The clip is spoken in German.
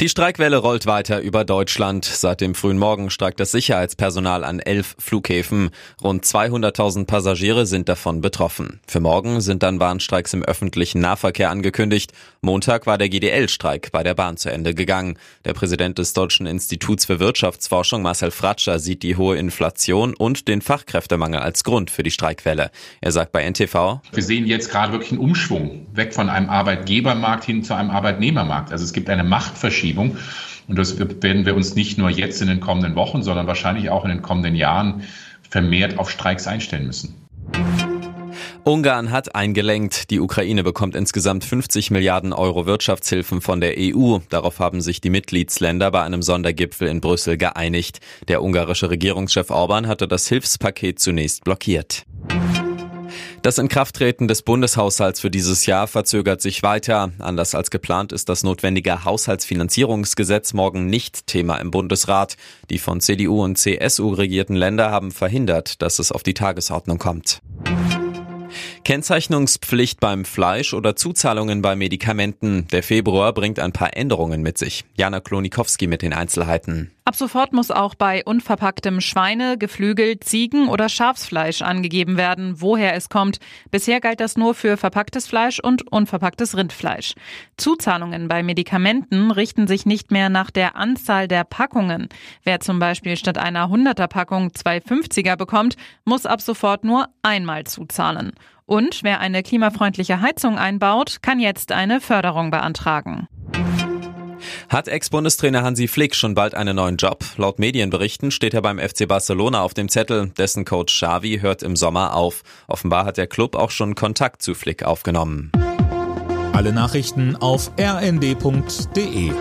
Die Streikwelle rollt weiter über Deutschland. Seit dem frühen Morgen streikt das Sicherheitspersonal an elf Flughäfen. Rund 200.000 Passagiere sind davon betroffen. Für morgen sind dann Warnstreiks im öffentlichen Nahverkehr angekündigt. Montag war der GDL-Streik bei der Bahn zu Ende gegangen. Der Präsident des Deutschen Instituts für Wirtschaftsforschung Marcel Fratscher sieht die hohe Inflation und den Fachkräftemangel als Grund für die Streikwelle. Er sagt bei NTV, Wir sehen jetzt gerade wirklich einen Umschwung weg von einem Arbeitgebermarkt hin zu einem Arbeitnehmermarkt. Also es gibt eine Macht Machtverschiebung. Und das werden wir uns nicht nur jetzt in den kommenden Wochen, sondern wahrscheinlich auch in den kommenden Jahren vermehrt auf Streiks einstellen müssen. Ungarn hat eingelenkt. Die Ukraine bekommt insgesamt 50 Milliarden Euro Wirtschaftshilfen von der EU. Darauf haben sich die Mitgliedsländer bei einem Sondergipfel in Brüssel geeinigt. Der ungarische Regierungschef Orban hatte das Hilfspaket zunächst blockiert. Das Inkrafttreten des Bundeshaushalts für dieses Jahr verzögert sich weiter. Anders als geplant ist das notwendige Haushaltsfinanzierungsgesetz morgen nicht Thema im Bundesrat. Die von CDU und CSU regierten Länder haben verhindert, dass es auf die Tagesordnung kommt. Kennzeichnungspflicht beim Fleisch oder Zuzahlungen bei Medikamenten. Der Februar bringt ein paar Änderungen mit sich. Jana Klonikowski mit den Einzelheiten. Ab sofort muss auch bei unverpacktem Schweine, Geflügel, Ziegen oder Schafsfleisch angegeben werden, woher es kommt. Bisher galt das nur für verpacktes Fleisch und unverpacktes Rindfleisch. Zuzahlungen bei Medikamenten richten sich nicht mehr nach der Anzahl der Packungen. Wer zum Beispiel statt einer 100er Packung zwei 50er bekommt, muss ab sofort nur einmal zuzahlen. Und wer eine klimafreundliche Heizung einbaut, kann jetzt eine Förderung beantragen. Hat Ex-Bundestrainer Hansi Flick schon bald einen neuen Job? Laut Medienberichten steht er beim FC Barcelona auf dem Zettel. Dessen Coach Xavi hört im Sommer auf. Offenbar hat der Club auch schon Kontakt zu Flick aufgenommen. Alle Nachrichten auf rnd.de